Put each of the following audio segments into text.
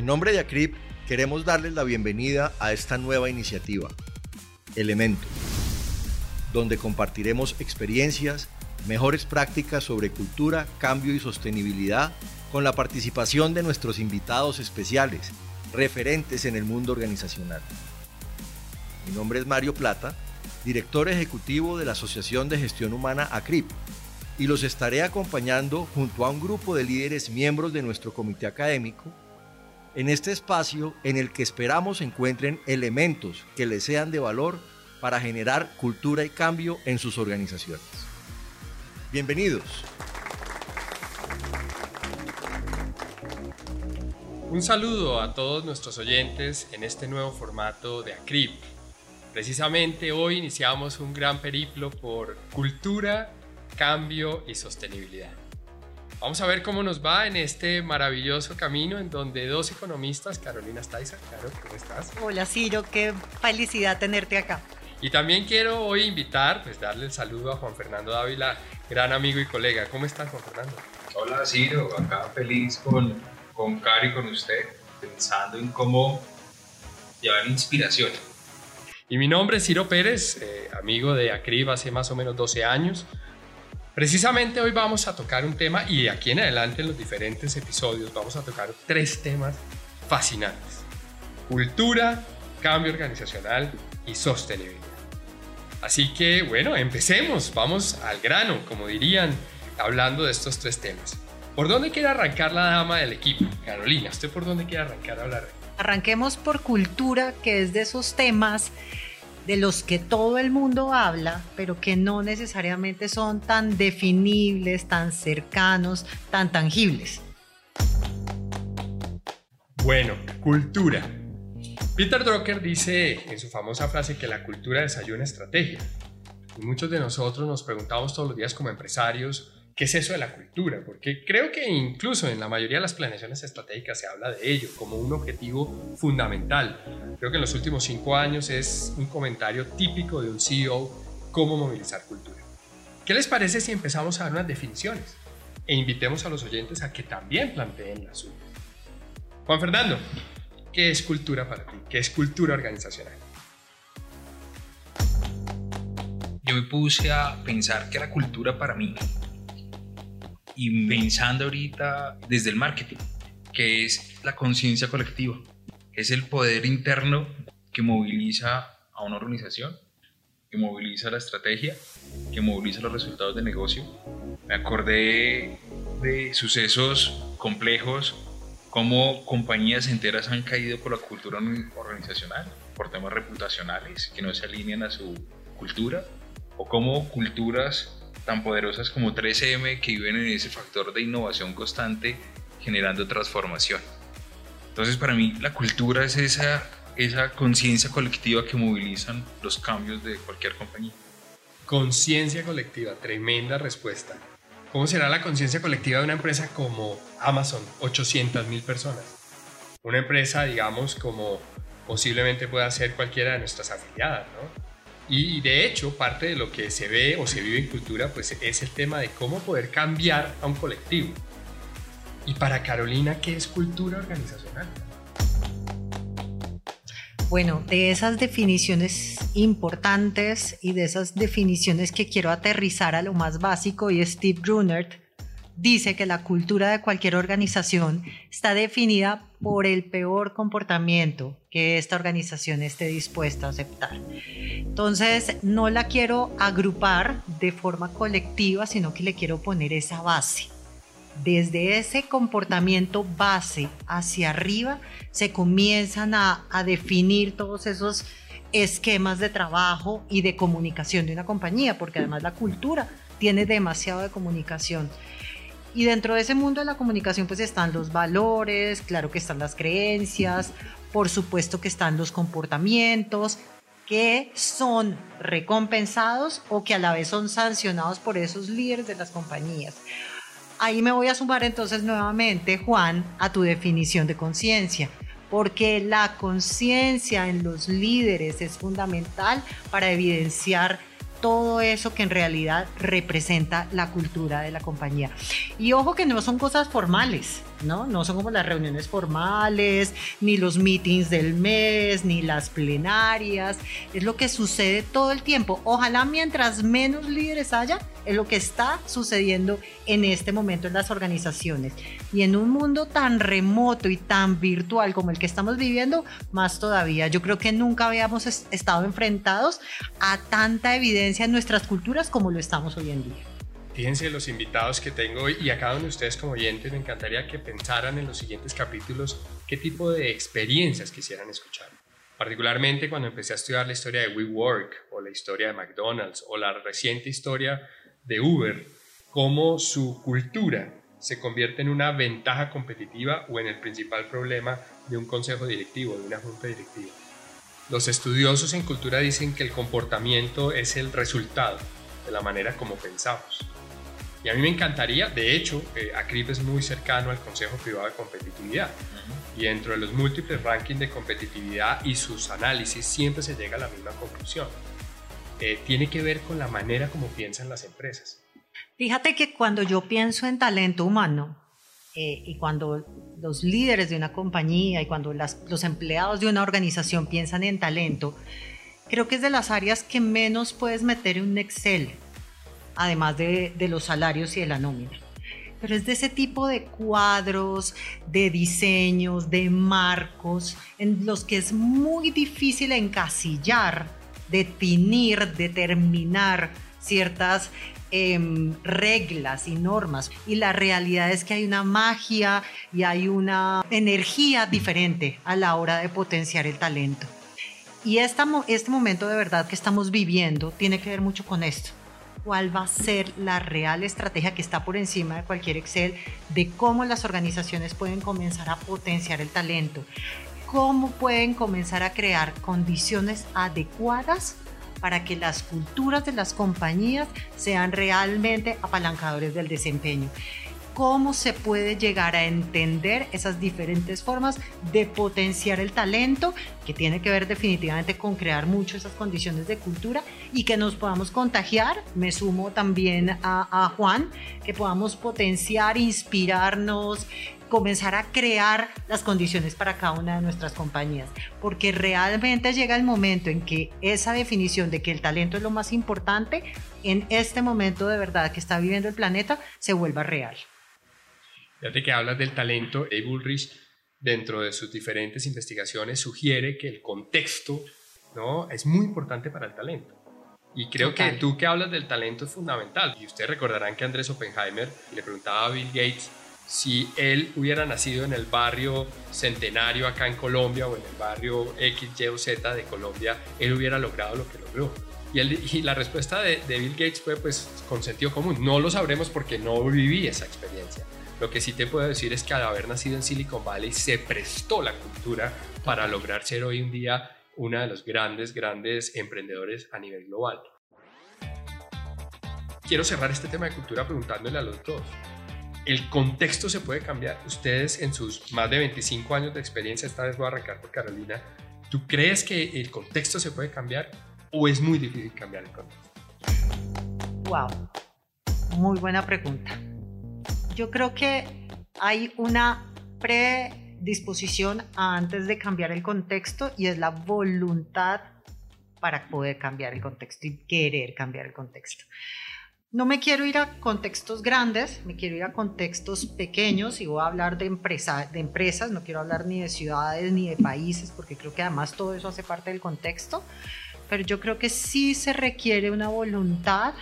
En nombre de ACRIP, queremos darles la bienvenida a esta nueva iniciativa, Elemento, donde compartiremos experiencias, mejores prácticas sobre cultura, cambio y sostenibilidad con la participación de nuestros invitados especiales, referentes en el mundo organizacional. Mi nombre es Mario Plata, director ejecutivo de la Asociación de Gestión Humana ACRIP, y los estaré acompañando junto a un grupo de líderes miembros de nuestro comité académico en este espacio en el que esperamos encuentren elementos que les sean de valor para generar cultura y cambio en sus organizaciones. Bienvenidos. Un saludo a todos nuestros oyentes en este nuevo formato de ACRIP. Precisamente hoy iniciamos un gran periplo por cultura, cambio y sostenibilidad. Vamos a ver cómo nos va en este maravilloso camino en donde dos economistas, Carolina Steiser, claro, ¿cómo estás? Hola Ciro, qué felicidad tenerte acá. Y también quiero hoy invitar, pues darle el saludo a Juan Fernando Dávila, gran amigo y colega. ¿Cómo estás, Juan Fernando? Hola Ciro, acá feliz con, con Cari, con usted, pensando en cómo llevar inspiración. Y mi nombre es Ciro Pérez, eh, amigo de Acrib hace más o menos 12 años. Precisamente hoy vamos a tocar un tema y de aquí en adelante en los diferentes episodios vamos a tocar tres temas fascinantes. Cultura, cambio organizacional y sostenibilidad. Así que bueno, empecemos, vamos al grano, como dirían, hablando de estos tres temas. ¿Por dónde quiere arrancar la dama del equipo? Carolina, ¿usted por dónde quiere arrancar a hablar? Arranquemos por cultura, que es de esos temas de los que todo el mundo habla, pero que no necesariamente son tan definibles, tan cercanos, tan tangibles. Bueno, cultura. Peter Drucker dice en su famosa frase que la cultura desayuna estrategia. Y muchos de nosotros nos preguntamos todos los días como empresarios, ¿qué es eso de la cultura? Porque creo que incluso en la mayoría de las planeaciones estratégicas se habla de ello como un objetivo fundamental. Creo que en los últimos cinco años es un comentario típico de un CEO cómo movilizar cultura. ¿Qué les parece si empezamos a dar unas definiciones e invitemos a los oyentes a que también planteen las suyas? Juan Fernando, ¿qué es cultura para ti? ¿Qué es cultura organizacional? Yo me puse a pensar que la cultura para mí y pensando ahorita desde el marketing, que es la conciencia colectiva, es el poder interno que moviliza a una organización, que moviliza la estrategia, que moviliza los resultados de negocio. Me acordé de sucesos complejos, como compañías enteras han caído por la cultura organizacional, por temas reputacionales que no se alinean a su cultura, o como culturas tan poderosas como 3M que viven en ese factor de innovación constante generando transformación. Entonces para mí la cultura es esa, esa conciencia colectiva que movilizan los cambios de cualquier compañía. Conciencia colectiva, tremenda respuesta. ¿Cómo será la conciencia colectiva de una empresa como Amazon, 800 mil personas? Una empresa, digamos, como posiblemente pueda ser cualquiera de nuestras afiliadas, ¿no? Y de hecho, parte de lo que se ve o se vive en cultura, pues es el tema de cómo poder cambiar a un colectivo. Y para Carolina, ¿qué es cultura organizacional? Bueno, de esas definiciones importantes y de esas definiciones que quiero aterrizar a lo más básico, y Steve Brunert dice que la cultura de cualquier organización está definida por el peor comportamiento que esta organización esté dispuesta a aceptar. Entonces, no la quiero agrupar de forma colectiva, sino que le quiero poner esa base. Desde ese comportamiento base hacia arriba se comienzan a, a definir todos esos esquemas de trabajo y de comunicación de una compañía, porque además la cultura tiene demasiado de comunicación. Y dentro de ese mundo de la comunicación pues están los valores, claro que están las creencias, por supuesto que están los comportamientos que son recompensados o que a la vez son sancionados por esos líderes de las compañías. Ahí me voy a sumar entonces nuevamente, Juan, a tu definición de conciencia, porque la conciencia en los líderes es fundamental para evidenciar todo eso que en realidad representa la cultura de la compañía. Y ojo que no son cosas formales, ¿no? No son como las reuniones formales, ni los meetings del mes, ni las plenarias. Es lo que sucede todo el tiempo. Ojalá mientras menos líderes haya, es lo que está sucediendo en este momento en las organizaciones. Y en un mundo tan remoto y tan virtual como el que estamos viviendo, más todavía. Yo creo que nunca habíamos estado enfrentados a tanta evidencia en nuestras culturas como lo estamos hoy en día. Fíjense los invitados que tengo y a cada uno de ustedes como oyentes me encantaría que pensaran en los siguientes capítulos qué tipo de experiencias quisieran escuchar. Particularmente cuando empecé a estudiar la historia de WeWork o la historia de McDonald's o la reciente historia de Uber, cómo su cultura se convierte en una ventaja competitiva o en el principal problema de un consejo directivo, de una junta directiva. Los estudiosos en cultura dicen que el comportamiento es el resultado de la manera como pensamos. Y a mí me encantaría, de hecho, eh, ACRIP es muy cercano al Consejo Privado de Competitividad. Y dentro de los múltiples rankings de competitividad y sus análisis siempre se llega a la misma conclusión. Eh, tiene que ver con la manera como piensan las empresas. Fíjate que cuando yo pienso en talento humano eh, y cuando los líderes de una compañía y cuando los empleados de una organización piensan en talento, creo que es de las áreas que menos puedes meter en un Excel, además de, de los salarios y de la nómina pero es de ese tipo de cuadros, de diseños, de marcos, en los que es muy difícil encasillar definir, determinar ciertas em, reglas y normas. Y la realidad es que hay una magia y hay una energía diferente a la hora de potenciar el talento. Y esta, este momento de verdad que estamos viviendo tiene que ver mucho con esto. ¿Cuál va a ser la real estrategia que está por encima de cualquier Excel de cómo las organizaciones pueden comenzar a potenciar el talento? Cómo pueden comenzar a crear condiciones adecuadas para que las culturas de las compañías sean realmente apalancadores del desempeño. ¿Cómo se puede llegar a entender esas diferentes formas de potenciar el talento, que tiene que ver definitivamente con crear mucho esas condiciones de cultura y que nos podamos contagiar? Me sumo también a, a Juan, que podamos potenciar, inspirarnos, comenzar a crear las condiciones para cada una de nuestras compañías, porque realmente llega el momento en que esa definición de que el talento es lo más importante, en este momento de verdad que está viviendo el planeta, se vuelva real. Fíjate que hablas del talento, Dave Ulrich, dentro de sus diferentes investigaciones, sugiere que el contexto ¿no? es muy importante para el talento. Y creo que tú que hablas del talento es fundamental. Y ustedes recordarán que Andrés Oppenheimer le preguntaba a Bill Gates si él hubiera nacido en el barrio centenario acá en Colombia o en el barrio X, Y o Z de Colombia, él hubiera logrado lo que logró. Y, y la respuesta de, de, Bill Gates fue pues con sentido común. No lo sabremos porque no viví esa experiencia. Lo que sí te puedo decir es que al haber nacido en Silicon Valley se prestó la cultura para lograr ser hoy en día una de los grandes, grandes emprendedores a nivel global. Quiero cerrar este tema de cultura preguntándole a los dos el contexto se puede cambiar. Ustedes en sus más de 25 años de experiencia, esta vez voy a arrancar por Carolina, ¿tú crees que el contexto se puede cambiar o es muy difícil cambiar el contexto? Wow, muy buena pregunta. Yo creo que hay una predisposición antes de cambiar el contexto y es la voluntad para poder cambiar el contexto y querer cambiar el contexto. No me quiero ir a contextos grandes, me quiero ir a contextos pequeños y voy a hablar de, empresa, de empresas, no quiero hablar ni de ciudades ni de países, porque creo que además todo eso hace parte del contexto, pero yo creo que sí se requiere una voluntad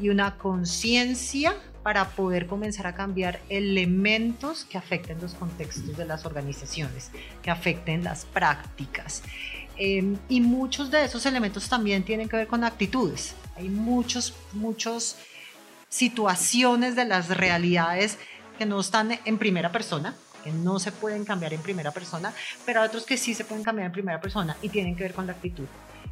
y una conciencia para poder comenzar a cambiar elementos que afecten los contextos de las organizaciones, que afecten las prácticas. Em, y muchos de esos elementos también tienen que ver con actitudes. Hay muchos, muchos situaciones de las realidades que no están en primera persona, que no se pueden cambiar en primera persona, pero otros que sí se pueden cambiar en primera persona y tienen que ver con la actitud.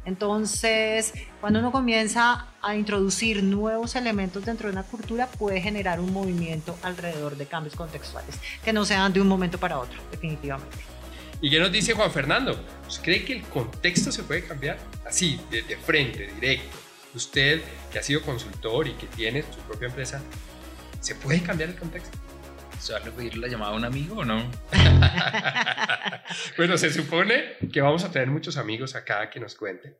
Entonces, cuando uno comienza a introducir nuevos elementos dentro de una cultura, puede generar un movimiento alrededor de cambios contextuales que no sean de un momento para otro, definitivamente. ¿Y qué nos dice Juan Fernando? ¿Cree que el contexto se puede cambiar? Así, de, frente, directo. Usted, que ha sido consultor y que tiene su propia empresa, ¿se puede cambiar el contexto? ¿Se va a pedir la llamada a un amigo o no? bueno, se supone que vamos a tener muchos amigos acá que nos cuenten.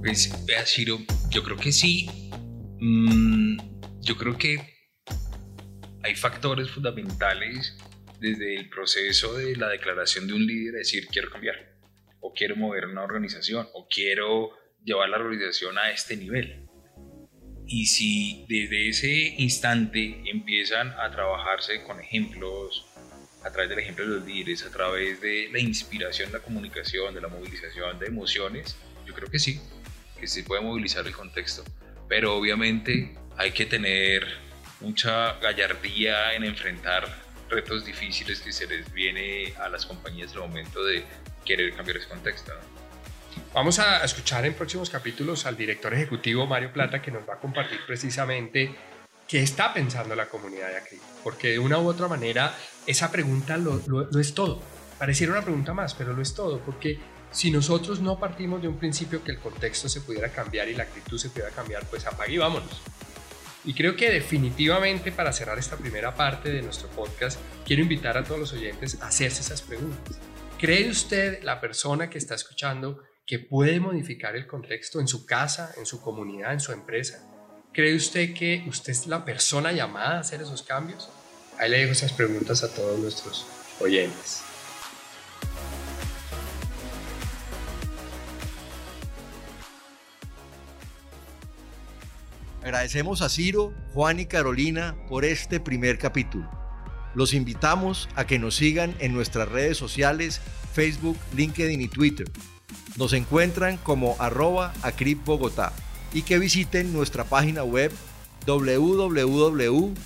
Pues, vea, Shiro, yo creo que sí. Mm, yo creo que hay factores fundamentales desde el proceso de la declaración de un líder, decir quiero cambiar, o quiero mover una organización, o quiero llevar la organización a este nivel. Y si desde ese instante empiezan a trabajarse con ejemplos, a través del ejemplo de los líderes, a través de la inspiración, la comunicación, de la movilización de emociones, yo creo que sí, que se puede movilizar el contexto. Pero obviamente hay que tener mucha gallardía en enfrentar retos difíciles que se les viene a las compañías en el momento de querer cambiar ese contexto. Vamos a escuchar en próximos capítulos al director ejecutivo Mario Plata que nos va a compartir precisamente qué está pensando la comunidad de aquí. Porque de una u otra manera esa pregunta lo, lo, es todo. Pareciera una pregunta más, pero lo es todo. Porque si nosotros no partimos de un principio que el contexto se pudiera cambiar y la actitud se pudiera cambiar, pues apague y vámonos. Y creo que definitivamente para cerrar esta primera parte de nuestro podcast, quiero invitar a todos los oyentes a hacerse esas preguntas. ¿Cree usted, la persona que está escuchando, que puede modificar el contexto en su casa, en su comunidad, en su empresa? ¿Cree usted que usted es la persona llamada a hacer esos cambios? Ahí le dejo esas preguntas a todos nuestros oyentes. Agradecemos a Ciro, Juan y Carolina por este primer capítulo. Los invitamos a que nos sigan en nuestras redes sociales, Facebook, LinkedIn y Twitter. Nos encuentran como arroba Acrip Bogotá y que visiten nuestra página web www.acrip.org.